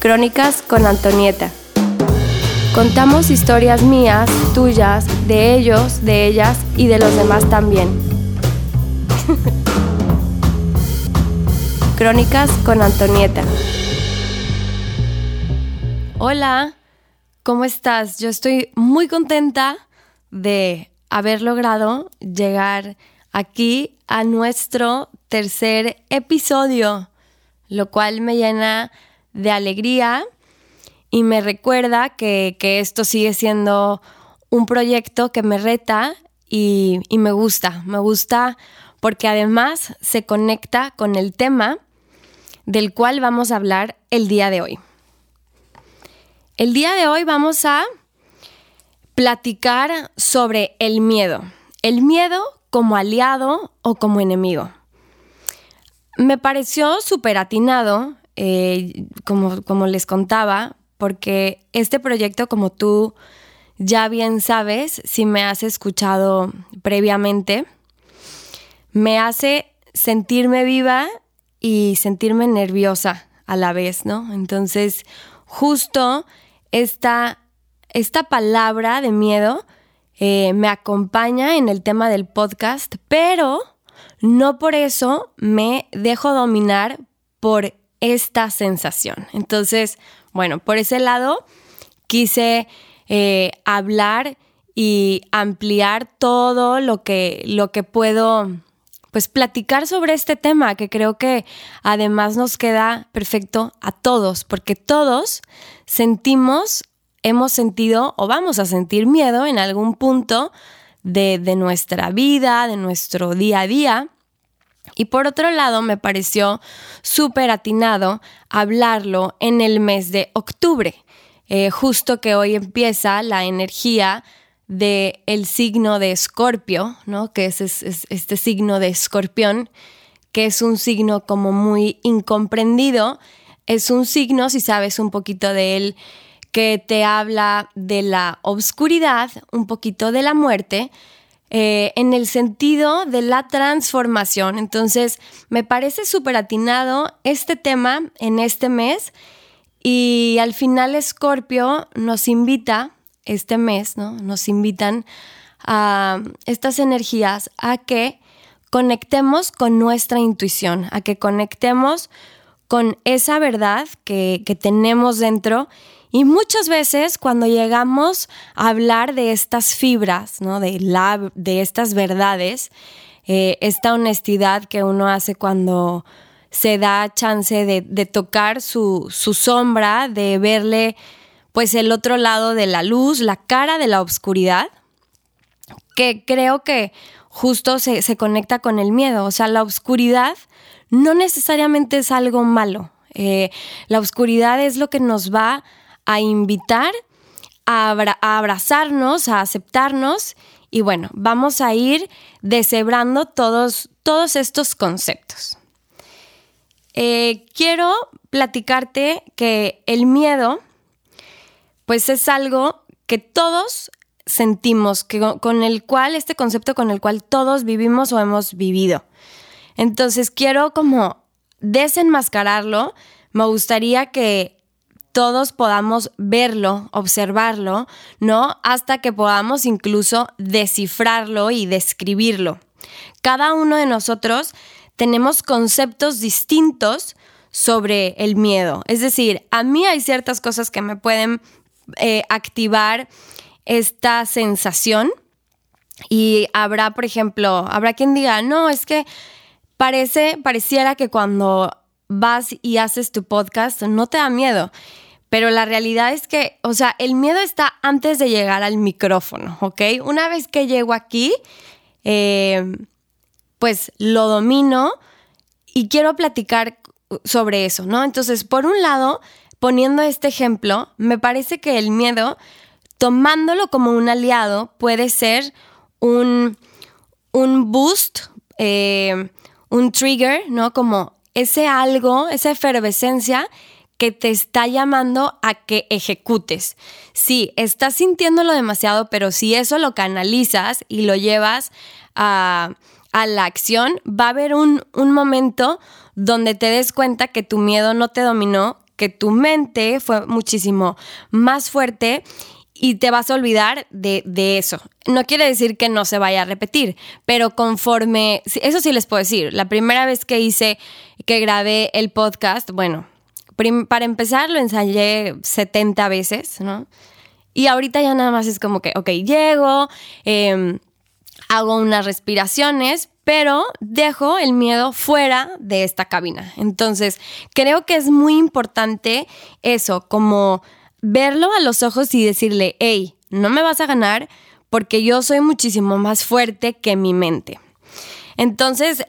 Crónicas con Antonieta. Contamos historias mías, tuyas, de ellos, de ellas y de los demás también. Crónicas con Antonieta. Hola, ¿cómo estás? Yo estoy muy contenta de haber logrado llegar aquí a nuestro tercer episodio, lo cual me llena de alegría y me recuerda que, esto sigue siendo un proyecto que me reta y, y me gusta, me gusta porque además se conecta con el tema del cual vamos a hablar el día de hoy. El día de hoy vamos a platicar sobre el miedo. El miedo como aliado o como enemigo. Me pareció súper atinado eh, como, como les contaba, porque este proyecto, como tú ya bien sabes, si me has escuchado previamente, me hace sentirme viva y sentirme nerviosa a la vez, ¿no? Entonces, justo esta, esta palabra de miedo eh, me acompaña en el tema del podcast, pero no por eso me dejo dominar por esta sensación. Entonces, bueno, por ese lado quise eh, hablar y ampliar todo lo que, lo que puedo pues platicar sobre este tema que creo que además nos queda perfecto a todos, porque todos sentimos, hemos sentido o vamos a sentir miedo en algún punto de, de nuestra vida, de nuestro día a día. Y por otro lado, me pareció súper atinado hablarlo en el mes de octubre, eh, justo que hoy empieza la energía del el signo de Escorpio, ¿no? que es, este signo de escorpión, que es un signo como muy incomprendido, es un signo, si sabes un poquito de él, que te habla de la obscuridad, un poquito de la muerte, eh, en el sentido de la transformación. Entonces, me parece súper atinado este tema en este mes y al final Scorpio nos invita, este mes, ¿no? Nos invitan a estas energías a que conectemos con nuestra intuición, a que conectemos con esa verdad que tenemos dentro y muchas veces cuando llegamos a hablar de estas fibras, ¿no? de, la, de estas verdades, eh, esta honestidad que uno hace cuando se da chance de, tocar su, sombra, de verle pues el otro lado de la luz, la cara de la oscuridad, que creo que justo se, se conecta con el miedo. O sea, la oscuridad no necesariamente es algo malo. Eh, la oscuridad es lo que nos va a invitar a, abrazarnos, a aceptarnos y bueno, vamos a ir deshebrando todos, todos estos conceptos. Eh, quiero platicarte que el miedo, pues es algo que todos sentimos, que, con el cual, este concepto con el cual todos vivimos o hemos vivido. Entonces quiero como desenmascararlo. Me gustaría que todos podamos verlo, observarlo, ¿no? Hasta que podamos incluso descifrarlo y describirlo. Cada uno de nosotros tenemos conceptos distintos sobre el miedo. Es decir, a mí hay ciertas cosas que me pueden eh, activar esta sensación y habrá, por ejemplo, habrá quien diga, no, es que parece, pareciera que cuando vas y haces tu podcast no te da miedo. Pero la realidad es que, o sea, el miedo está antes de llegar al micrófono, ¿ok? Una vez que llego aquí, eh, pues lo domino y quiero platicar sobre eso, ¿no? Entonces, por un lado, poniendo este ejemplo, me parece que el miedo, tomándolo como un aliado, puede ser un, un boost, eh, un trigger, ¿no? Como ese algo, esa efervescencia que te está llamando a que ejecutes. Sí, estás sintiéndolo demasiado, pero si eso lo canalizas y lo llevas a, la acción, va a haber un, momento donde te des cuenta que tu miedo no te dominó, que tu mente fue muchísimo más fuerte y te vas a olvidar de, eso. No quiere decir que no se vaya a repetir, pero conforme, eso sí les puedo decir, la primera vez que hice, que grabé el podcast, bueno, para empezar lo ensayé 70 veces, ¿no? Y ahorita ya nada más es como que, ok, llego, em, hago unas respiraciones, pero dejo el miedo fuera de esta cabina. Entonces, creo que es muy importante eso, como verlo a los ojos y decirle, hey, no me vas a ganar porque yo soy muchísimo más fuerte que mi mente. Entonces,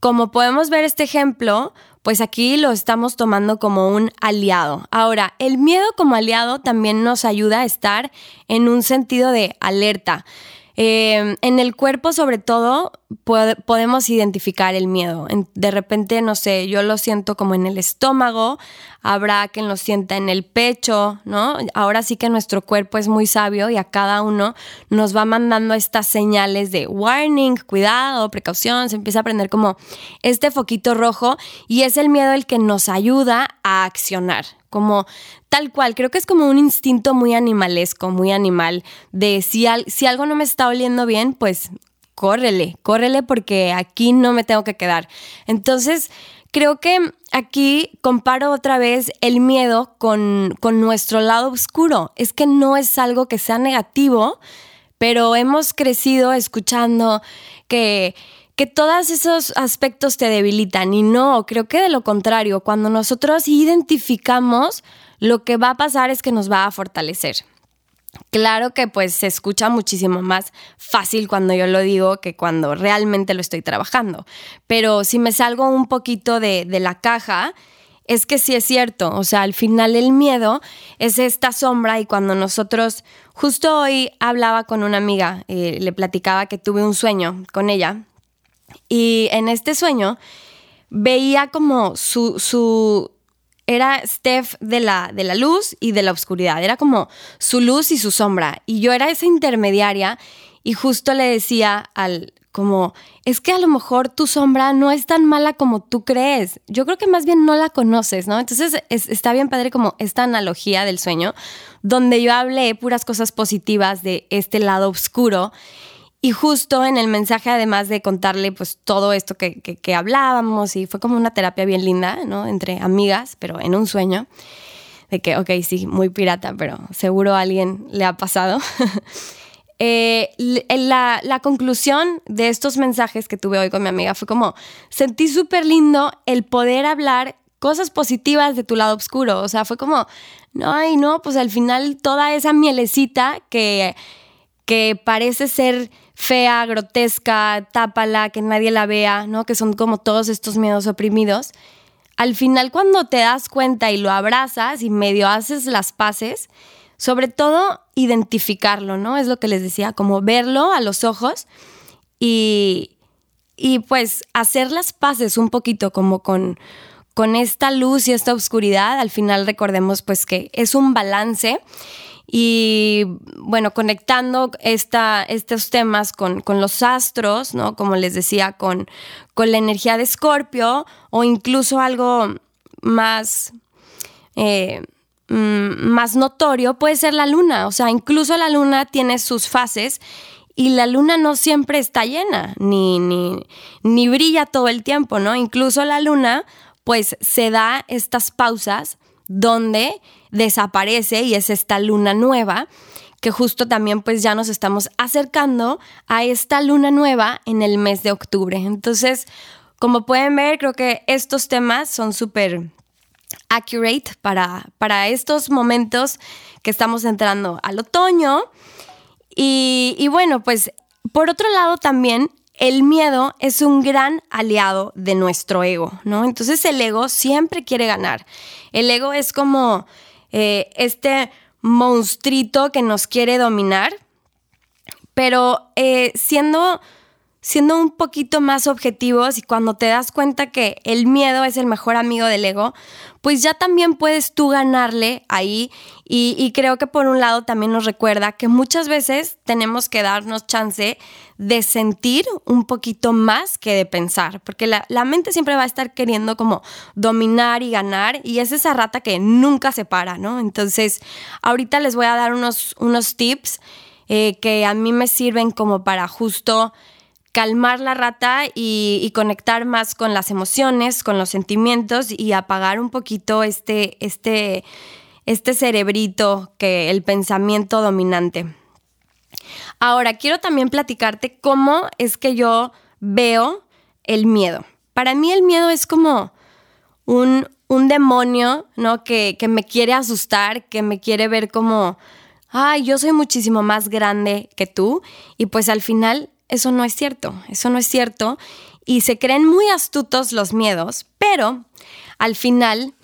como podemos ver este ejemplo, pues aquí lo estamos tomando como un aliado. Ahora, el miedo como aliado también nos ayuda a estar en un sentido de alerta. Eh, en el cuerpo, sobre todo, podemos identificar el miedo. de repente, no sé, yo lo siento como en el estómago, habrá quien lo sienta en el pecho, ¿no? Ahora sí que nuestro cuerpo es muy sabio y a cada uno nos va mandando estas señales de warning, cuidado, precaución, se empieza a prender como este foquito rojo y es el miedo el que nos ayuda a accionar, como tal cual, creo que es como un instinto muy animalesco, muy animal, de si, si algo no me está oliendo bien, pues córrele, córrele porque aquí no me tengo que quedar. Entonces, creo que aquí comparo otra vez el miedo con, con nuestro lado oscuro. Es que no es algo que sea negativo, pero hemos crecido escuchando que que todos esos aspectos te debilitan y no, creo que de lo contrario, cuando nosotros identificamos, lo que va a pasar es que nos va a fortalecer. Claro que pues se escucha muchísimo más fácil cuando yo lo digo que cuando realmente lo estoy trabajando, pero si me salgo un poquito de, la caja, es que sí es cierto, o sea, al final el miedo es esta sombra y cuando nosotros, justo hoy hablaba con una amiga, eh, le platicaba que tuve un sueño con ella y en este sueño veía como su, su era Steph de la, de la luz y de la oscuridad, era como su luz y su sombra. Y yo era esa intermediaria y justo le decía al, como, es que a lo mejor tu sombra no es tan mala como tú crees. Yo creo que más bien no la conoces, ¿no? Entonces está bien padre como esta analogía del sueño, donde yo hablé puras cosas positivas de este lado oscuro y justo en el mensaje, además de contarle pues todo esto que, que, hablábamos, y fue como una terapia bien linda, ¿no? Entre amigas, pero en un sueño, de que, ok, sí, muy pirata, pero seguro a alguien le ha pasado. Eh, la, conclusión de estos mensajes que tuve hoy con mi amiga fue como, sentí súper lindo el poder hablar cosas positivas de tu lado oscuro. O sea, fue como, no, ay, no, pues al final toda esa mielecita que, que parece ser fea, grotesca, tápala, que nadie la vea, ¿no? Que son como todos estos miedos oprimidos. Al final, cuando te das cuenta y lo abrazas y medio haces las paces, sobre todo identificarlo, ¿no? Es lo que les decía, como verlo a los ojos y, y pues hacer las paces un poquito como con, con esta luz y esta oscuridad. Al final recordemos pues que es un balance y bueno, conectando esta, estos temas con, los astros, ¿no? Como les decía, con, con la energía de Escorpio o incluso algo más, eh, mm, más notorio puede ser la luna. O sea, incluso la luna tiene sus fases y la luna no siempre está llena, ni, ni, ni brilla todo el tiempo, ¿no? Incluso la luna, pues se da estas pausas donde desaparece y es esta luna nueva que justo también pues ya nos estamos acercando a esta luna nueva en el mes de octubre. Entonces, como pueden ver, creo que estos temas son súper accurate para, para estos momentos que estamos entrando al otoño. Y, y bueno, pues por otro lado también el miedo es un gran aliado de nuestro ego, ¿no? Entonces el ego siempre quiere ganar. El ego es como eh, este monstruito que nos quiere dominar, pero eh, siendo, siendo un poquito más objetivos y cuando te das cuenta que el miedo es el mejor amigo del ego, pues ya también puedes tú ganarle ahí y, creo que por un lado también nos recuerda que muchas veces tenemos que darnos chance de sentir un poquito más que de pensar, porque la, la mente siempre va a estar queriendo como dominar y ganar y es esa rata que nunca se para, ¿no? Entonces, ahorita les voy a dar unos, unos tips eh, que a mí me sirven como para justo calmar la rata y, conectar más con las emociones, con los sentimientos y apagar un poquito este, este, este cerebrito que el pensamiento dominante. Ahora, quiero también platicarte cómo es que yo veo el miedo. Para mí el miedo es como un, un demonio, ¿no? Que, que me quiere asustar, que me quiere ver como, ay, yo soy muchísimo más grande que tú. Y pues al final eso no es cierto, eso no es cierto. Y se creen muy astutos los miedos, pero al final,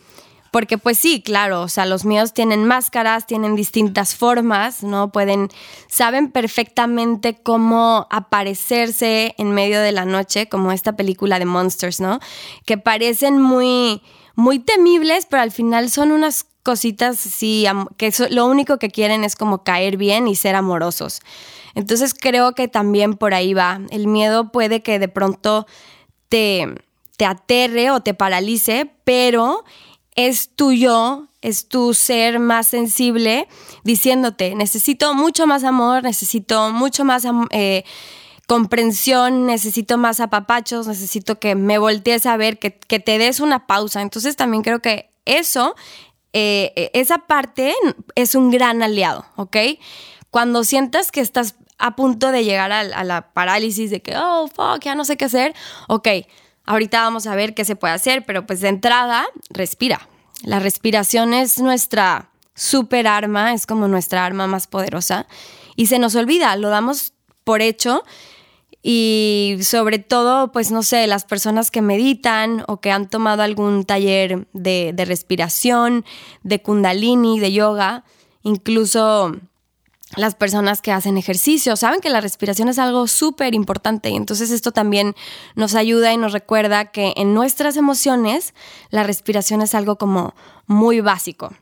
porque pues sí, claro, o sea, los miedos tienen máscaras, tienen distintas formas, ¿no? Pueden, saben perfectamente cómo aparecerse en medio de la noche, como esta película de Monsters, ¿no? Que parecen muy, muy temibles, pero al final son unas cositas sí, que lo único que quieren es como caer bien y ser amorosos. Entonces creo que también por ahí va. El miedo puede que de pronto te, te aterre o te paralice, pero es tuyo, es tu ser más sensible diciéndote, necesito mucho más amor, necesito mucho más eh, comprensión, necesito más apapachos, necesito que me voltees a ver, que, que te des una pausa. Entonces también creo que eso, eh, esa parte es un gran aliado, ¿ok? Cuando sientas que estás a punto de llegar a, la parálisis de que, oh, fuck, ya no sé qué hacer, ok, ahorita vamos a ver qué se puede hacer, pero pues de entrada, respira. La respiración es nuestra super arma, es como nuestra arma más poderosa y se nos olvida, lo damos por hecho y sobre todo, pues no sé, las personas que meditan o que han tomado algún taller de, de respiración, de kundalini, de yoga, incluso las personas que hacen ejercicio saben que la respiración es algo súper importante y entonces esto también nos ayuda y nos recuerda que en nuestras emociones la respiración es algo como muy básico.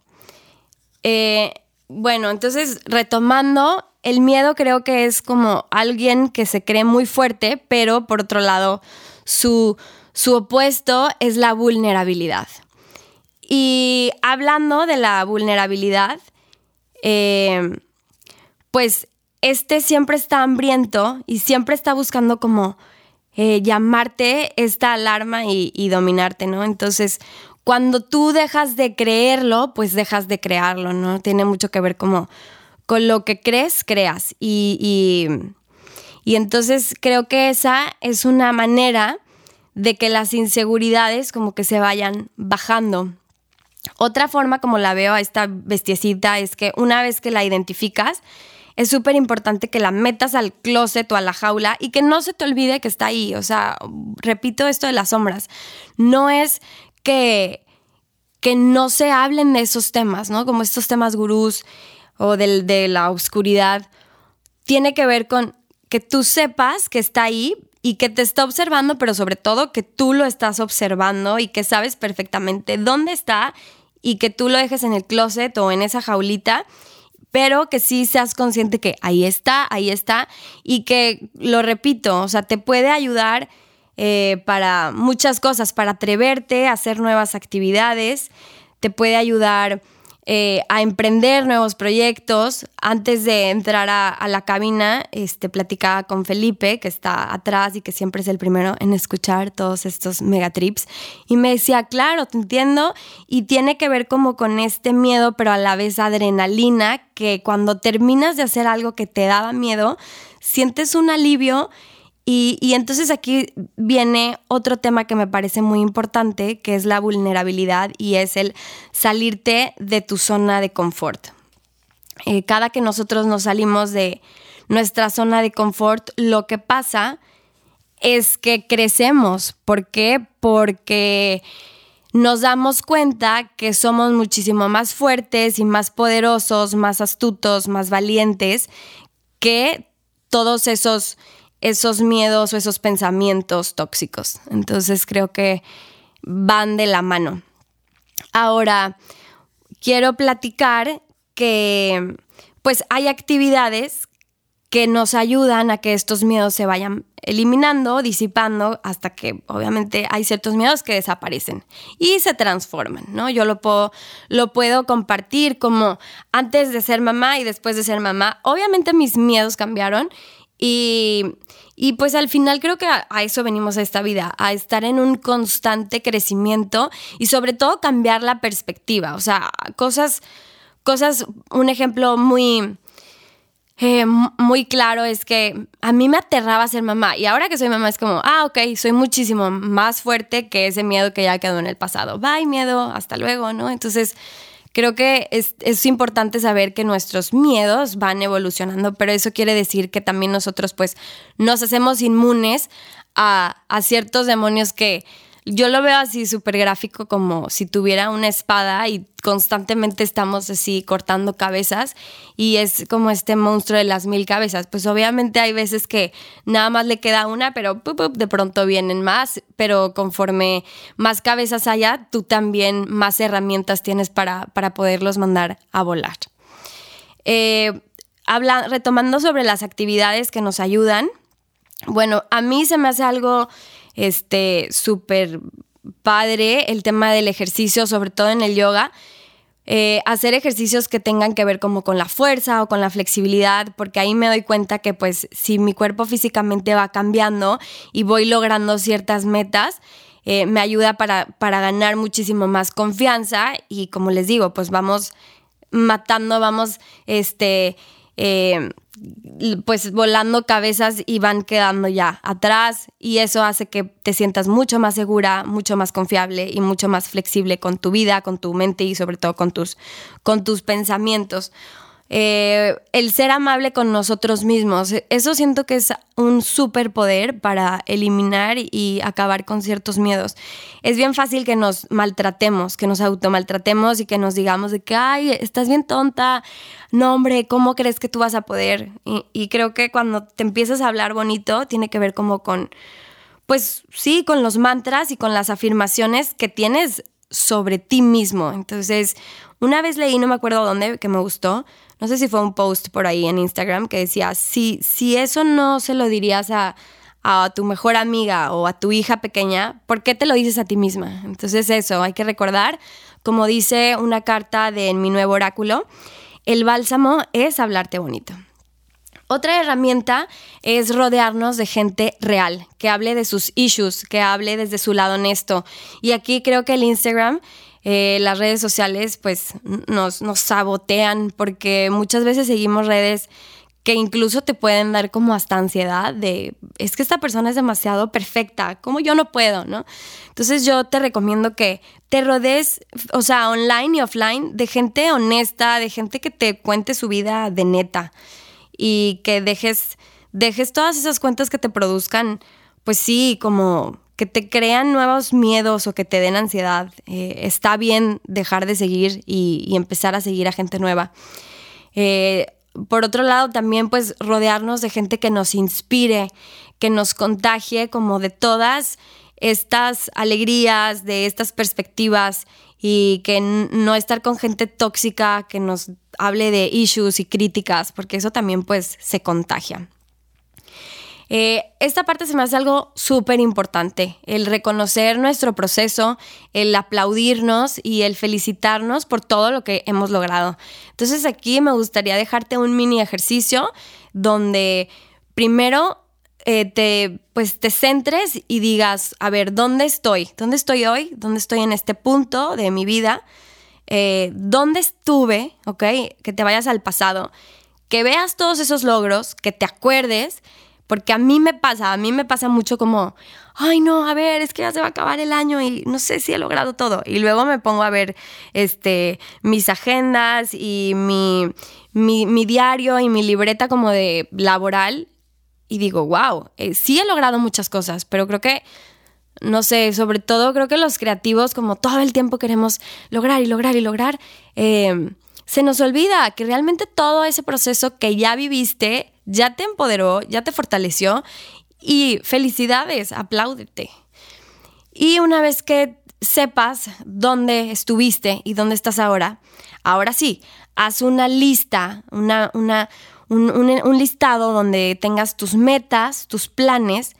Eh, bueno, entonces retomando, el miedo creo que es como alguien que se cree muy fuerte, pero por otro lado su, su opuesto es la vulnerabilidad. Y hablando de la vulnerabilidad, eh, pues este siempre está hambriento y siempre está buscando como eh, llamarte esta alarma y, dominarte, ¿no? Entonces, cuando tú dejas de creerlo, pues dejas de crearlo, ¿no? Tiene mucho que ver como con lo que crees, creas. Y, y entonces creo que esa es una manera de que las inseguridades como que se vayan bajando. Otra forma como la veo a esta bestiecita es que una vez que la identificas, es súper importante que la metas al closet o a la jaula y que no se te olvide que está ahí. O sea, repito esto de las sombras. No es que, que no se hablen de esos temas, ¿no? Como estos temas gurús o de la oscuridad. Tiene que ver con que tú sepas que está ahí y que te está observando, pero sobre todo que tú lo estás observando y que sabes perfectamente dónde está y que tú lo dejes en el closet o en esa jaulita pero que sí seas consciente que ahí está, ahí está, y que, lo repito, o sea, te puede ayudar eh, para muchas cosas, para atreverte a hacer nuevas actividades, te puede ayudar eh, a emprender nuevos proyectos. Antes de entrar a, la cabina, este, platicaba con Felipe, que está atrás y que siempre es el primero en escuchar todos estos megatrips. Y me decía, claro, te entiendo. Y tiene que ver como con este miedo, pero a la vez adrenalina, que cuando terminas de hacer algo que te daba miedo, sientes un alivio y, entonces aquí viene otro tema que me parece muy importante, que es la vulnerabilidad y es el salirte de tu zona de confort. Eh, cada que nosotros nos salimos de nuestra zona de confort, lo que pasa es que crecemos. ¿Por qué? Porque nos damos cuenta que somos muchísimo más fuertes y más poderosos, más astutos, más valientes que todos esos esos miedos o esos pensamientos tóxicos. Entonces creo que van de la mano. Ahora, quiero platicar que pues hay actividades que nos ayudan a que estos miedos se vayan eliminando, disipando, hasta que obviamente hay ciertos miedos que desaparecen y se transforman, ¿no? Yo lo puedo, lo puedo compartir como antes de ser mamá y después de ser mamá. Obviamente mis miedos cambiaron y, pues al final creo que a, eso venimos a esta vida, a estar en un constante crecimiento y sobre todo cambiar la perspectiva. O sea, cosas, cosas, un ejemplo muy, eh, muy claro es que a mí me aterraba ser mamá y ahora que soy mamá es como, ah, ok, soy muchísimo más fuerte que ese miedo que ya quedó en el pasado. Bye, miedo, hasta luego, ¿no? Entonces Creo que es, importante saber que nuestros miedos van evolucionando, pero eso quiere decir que también nosotros pues nos hacemos inmunes a, a ciertos demonios que yo lo veo así súper gráfico como si tuviera una espada y constantemente estamos así cortando cabezas y es como este monstruo de las mil cabezas. Pues obviamente hay veces que nada más le queda una, pero de pronto vienen más, pero conforme más cabezas haya, tú también más herramientas tienes para, para poderlos mandar a volar. Eh, habla, retomando sobre las actividades que nos ayudan, bueno, a mí se me hace algo este, súper padre el tema del ejercicio, sobre todo en el yoga. Eh, hacer ejercicios que tengan que ver como con la fuerza o con la flexibilidad, porque ahí me doy cuenta que pues si mi cuerpo físicamente va cambiando y voy logrando ciertas metas, eh, me ayuda para, para ganar muchísimo más confianza y como les digo, pues vamos matando, vamos este, eh, pues volando cabezas y van quedando ya atrás y eso hace que te sientas mucho más segura, mucho más confiable y mucho más flexible con tu vida, con tu mente y sobre todo con tus, con tus pensamientos. Eh, el ser amable con nosotros mismos. Eso siento que es un superpoder para eliminar y acabar con ciertos miedos. Es bien fácil que nos maltratemos, que nos automaltratemos y que nos digamos de que, ay, estás bien tonta, no hombre, ¿cómo crees que tú vas a poder? Y, y creo que cuando te empiezas a hablar bonito, tiene que ver como con, pues sí, con los mantras y con las afirmaciones que tienes sobre ti mismo. Entonces, una vez leí, no me acuerdo dónde, que me gustó, no sé si fue un post por ahí en Instagram que decía, si, si eso no se lo dirías a, a tu mejor amiga o a tu hija pequeña, ¿por qué te lo dices a ti misma? Entonces eso, hay que recordar, como dice una carta de en mi nuevo oráculo, el bálsamo es hablarte bonito. Otra herramienta es rodearnos de gente real, que hable de sus issues, que hable desde su lado honesto. Y aquí creo que el Instagram eh, las redes sociales pues nos, nos sabotean porque muchas veces seguimos redes que incluso te pueden dar como hasta ansiedad de, es que esta persona es demasiado perfecta, como yo no puedo, ¿no? Entonces yo te recomiendo que te rodees, o sea, online y offline, de gente honesta, de gente que te cuente su vida de neta y que dejes, dejes todas esas cuentas que te produzcan, pues sí, como que te crean nuevos miedos o que te den ansiedad. Eh, está bien dejar de seguir y, empezar a seguir a gente nueva. Eh, por otro lado, también pues rodearnos de gente que nos inspire, que nos contagie como de todas estas alegrías, de estas perspectivas y que no estar con gente tóxica que nos hable de issues y críticas, porque eso también pues se contagia. Eh, esta parte se me hace algo súper importante, el reconocer nuestro proceso, el aplaudirnos y el felicitarnos por todo lo que hemos logrado. Entonces aquí me gustaría dejarte un mini ejercicio donde primero eh, te, pues te centres y digas, a ver, ¿dónde estoy? ¿Dónde estoy hoy? ¿Dónde estoy en este punto de mi vida? Eh, ¿Dónde estuve? ¿Ok? Que te vayas al pasado, que veas todos esos logros, que te acuerdes porque a mí me pasa, a mí me pasa mucho como, ay no, a ver, es que ya se va a acabar el año y no sé si he logrado todo. Y luego me pongo a ver este, mis agendas y mi, mi, diario y mi libreta como de laboral y digo, wow, eh, sí he logrado muchas cosas, pero creo que, no sé, sobre todo creo que los creativos como todo el tiempo queremos lograr y lograr y lograr, eh, se nos olvida que realmente todo ese proceso que ya viviste ya te empoderó, ya te fortaleció y felicidades, apláudete. Y una vez que sepas dónde estuviste y dónde estás ahora, ahora sí, haz una lista, una, una, un, listado donde tengas tus metas, tus planes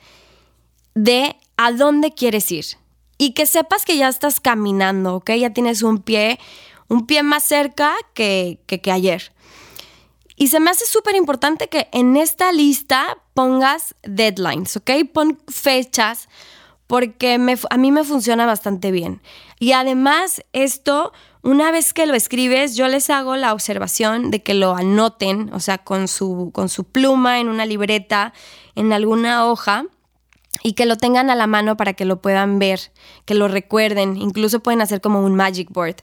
de a dónde quieres ir. Y que sepas que ya estás caminando, ¿ok? Ya tienes un pie, un pie más cerca que, que ayer. Y se me hace súper importante que en esta lista pongas deadlines, ¿ok? Pon fechas porque a mí me funciona bastante bien. Y además esto, una vez que lo escribes, yo les hago la observación de que lo anoten, o sea, con su, con su pluma, en una libreta, en alguna hoja y que lo tengan a la mano para que lo puedan ver, que lo recuerden, incluso pueden hacer como un magic board.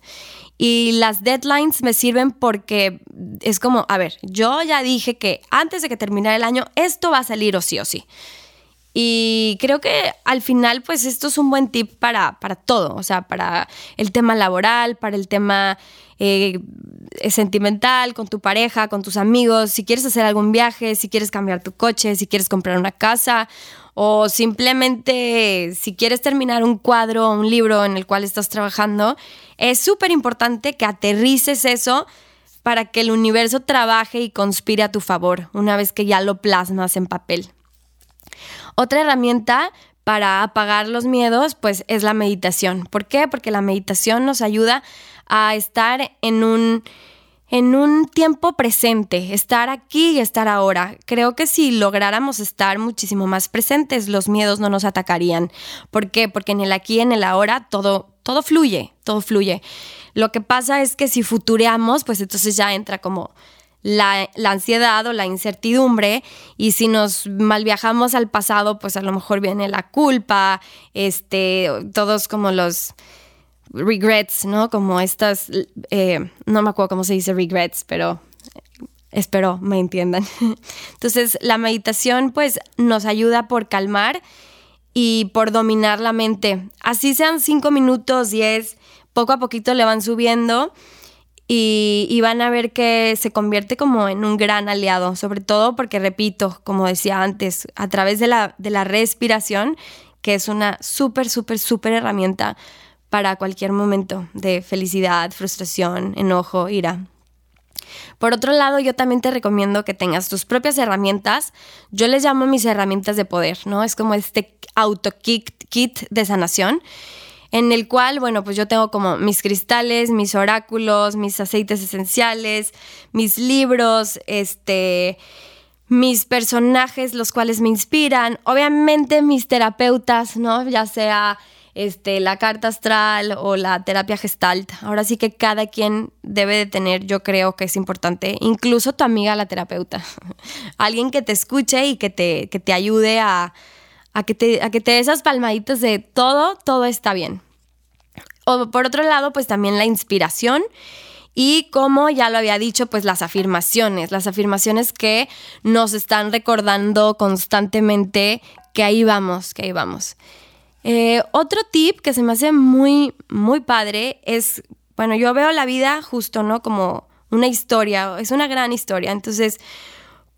Y las deadlines me sirven porque es como, a ver, yo ya dije que antes de que terminara el año esto va a salir o sí o sí. Y creo que al final, pues esto es un buen tip para, para todo, o sea, para el tema laboral, para el tema eh, sentimental, con tu pareja, con tus amigos, si quieres hacer algún viaje, si quieres cambiar tu coche, si quieres comprar una casa o simplemente si quieres terminar un cuadro o un libro en el cual estás trabajando, es súper importante que aterrices eso para que el universo trabaje y conspire a tu favor una vez que ya lo plasmas en papel. Otra herramienta para apagar los miedos, pues es la meditación. ¿Por qué? Porque la meditación nos ayuda a estar en un, en un tiempo presente, estar aquí y estar ahora. Creo que si lográramos estar muchísimo más presentes, los miedos no nos atacarían. ¿Por qué? Porque en el aquí en el ahora todo, todo fluye, todo fluye. Lo que pasa es que si futureamos, pues entonces ya entra como la, ansiedad o la incertidumbre y si nos malviajamos al pasado, pues a lo mejor viene la culpa, este, todos como los regrets, ¿no? Como estas, eh, no me acuerdo cómo se dice regrets, pero espero me entiendan. Entonces, la meditación pues nos ayuda por calmar y por dominar la mente. Así sean cinco minutos, diez, poco a poquito le van subiendo y, van a ver que se convierte como en un gran aliado, sobre todo porque, repito, como decía antes, a través de la, de la respiración, que es una súper, súper, súper herramienta para cualquier momento de felicidad, frustración, enojo, ira. Por otro lado, yo también te recomiendo que tengas tus propias herramientas. Yo les llamo mis herramientas de poder, ¿no? Es como este auto kit, kit de sanación en el cual, bueno, pues yo tengo como mis cristales, mis oráculos, mis aceites esenciales, mis libros, este, mis personajes, los cuales me inspiran, obviamente mis terapeutas, ¿no? Ya sea este, la carta astral o la terapia gestalt. Ahora sí que cada quien debe de tener, yo creo que es importante, incluso tu amiga la terapeuta, alguien que te escuche y que te, que te ayude a, a que te, a que te esas palmaditas de todo, todo está bien. O por otro lado, pues también la inspiración y como ya lo había dicho, pues las afirmaciones, las afirmaciones que nos están recordando constantemente que ahí vamos, que ahí vamos. Eh, otro tip que se me hace muy, muy padre es, bueno, yo veo la vida justo, ¿no? Como una historia, es una gran historia. Entonces,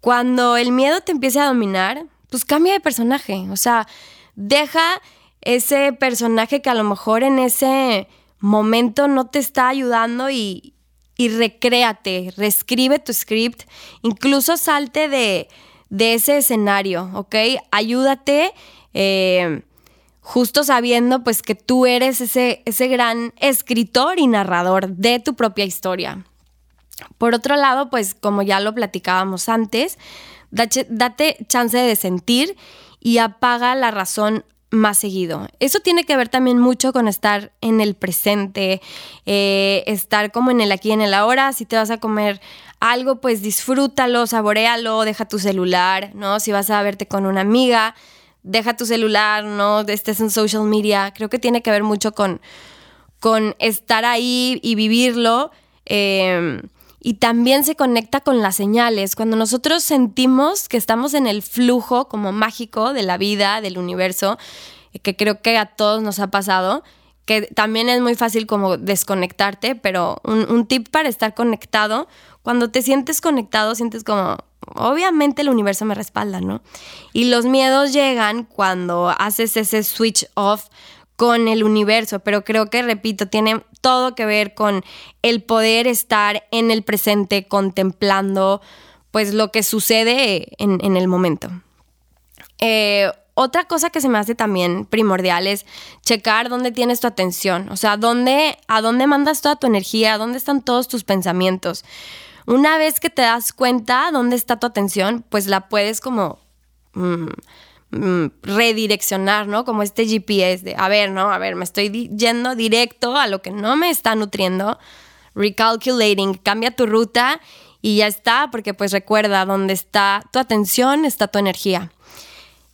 cuando el miedo te empiece a dominar, pues cambia de personaje, o sea, deja ese personaje que a lo mejor en ese momento no te está ayudando y, y recréate, reescribe tu script, incluso salte de, ese escenario, ¿ok? Ayúdate. Eh, justo sabiendo pues que tú eres ese, ese gran escritor y narrador de tu propia historia. Por otro lado, pues como ya lo platicábamos antes, date chance de sentir y apaga la razón más seguido. Eso tiene que ver también mucho con estar en el presente, eh, estar como en el aquí en el ahora. Si te vas a comer algo, pues disfrútalo, saborealo, deja tu celular, ¿no? Si vas a verte con una amiga, deja tu celular, no estés en social media. Creo que tiene que ver mucho con, con estar ahí y vivirlo. Eh, y también se conecta con las señales. Cuando nosotros sentimos que estamos en el flujo como mágico de la vida, del universo, que creo que a todos nos ha pasado, que también es muy fácil como desconectarte, pero un, tip para estar conectado, cuando te sientes conectado, sientes como, obviamente el universo me respalda, ¿no? Y los miedos llegan cuando haces ese switch off con el universo, pero creo que, repito, tiene todo que ver con el poder estar en el presente contemplando pues lo que sucede en, el momento. Eh, otra cosa que se me hace también primordial es checar dónde tienes tu atención, o sea, dónde, a dónde mandas toda tu energía, dónde están todos tus pensamientos. Una vez que te das cuenta dónde está tu atención, pues la puedes como mm, redireccionar, ¿no? Como este GPS de, a ver, ¿no? A ver, me estoy yendo directo a lo que no me está nutriendo. Recalculating, cambia tu ruta y ya está, porque pues recuerda, dónde está tu atención, está tu energía.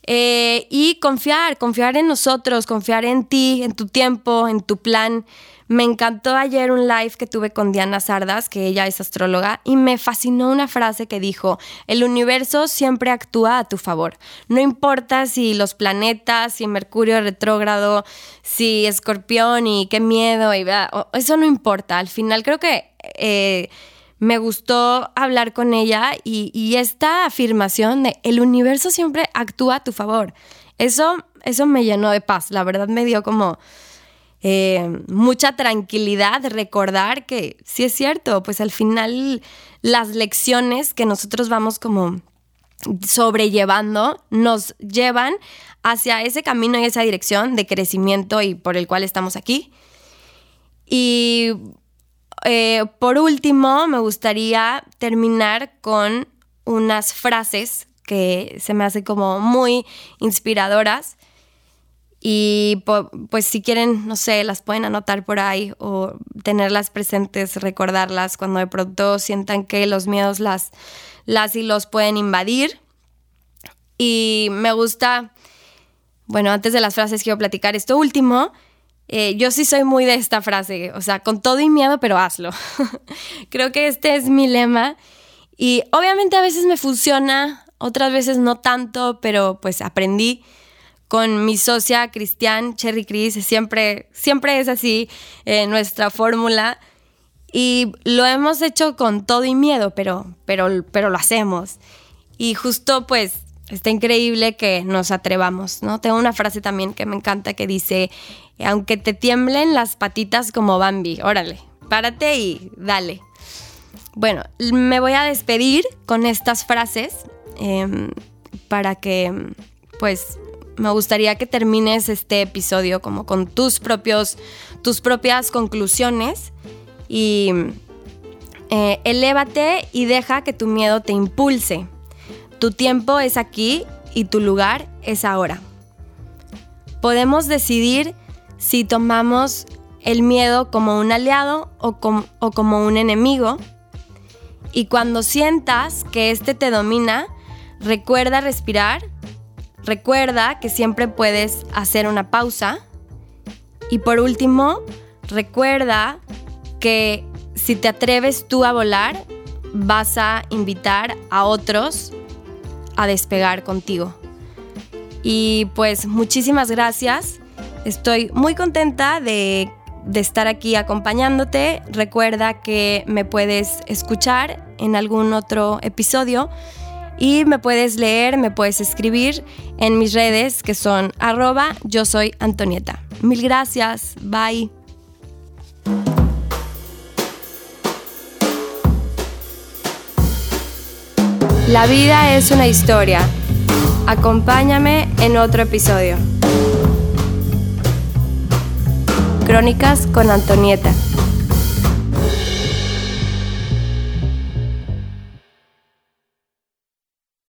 Eh, y confiar, confiar en nosotros, confiar en ti, en tu tiempo, en tu plan. Me encantó ayer un live que tuve con Diana Sardas, que ella es astróloga, y me fascinó una frase que dijo, el universo siempre actúa a tu favor. No importa si los planetas, si Mercurio retrógrado, si Escorpión y qué miedo, y, eso no importa. Al final creo que... Eh, me gustó hablar con ella y, esta afirmación de el universo siempre actúa a tu favor. Eso, eso me llenó de paz, la verdad me dio como eh, mucha tranquilidad recordar que sí es cierto, pues al final las lecciones que nosotros vamos como sobrellevando nos llevan hacia ese camino y esa dirección de crecimiento y por el cual estamos aquí. Y eh, por último, me gustaría terminar con unas frases que se me hacen como muy inspiradoras. Y pues si quieren, no sé, las pueden anotar por ahí o tenerlas presentes, recordarlas cuando de pronto sientan que los miedos las, las y los pueden invadir. Y me gusta, bueno, antes de las frases quiero platicar esto último, eh, yo sí soy muy de esta frase, o sea, con todo y miedo, pero hazlo. Creo que este es mi lema y obviamente a veces me funciona, otras veces no tanto, pero pues aprendí con mi socia Cristian, Cherry Chris, siempre, siempre es así eh, nuestra fórmula y lo hemos hecho con todo y miedo, pero, pero, pero lo hacemos. Y justo pues está increíble que nos atrevamos, ¿no? Tengo una frase también que me encanta que dice, aunque te tiemblen las patitas como Bambi, órale, párate y dale. Bueno, me voy a despedir con estas frases em, para que, pues, me gustaría que termines este episodio como con tus propios, tus propias conclusiones y eh, elévate y deja que tu miedo te impulse. Tu tiempo es aquí y tu lugar es ahora. Podemos decidir si tomamos el miedo como un aliado o, como un enemigo. Y cuando sientas que este te domina, recuerda respirar, recuerda que siempre puedes hacer una pausa. Y por último, recuerda que si te atreves tú a volar, vas a invitar a otros a despegar contigo. Y pues muchísimas gracias. Estoy muy contenta de, estar aquí acompañándote. Recuerda que me puedes escuchar en algún otro episodio y me puedes leer, me puedes escribir en mis redes que son arroba yo soy Antonieta. Mil gracias. Bye. La vida es una historia. Acompáñame en otro episodio. Crónicas con Antonieta.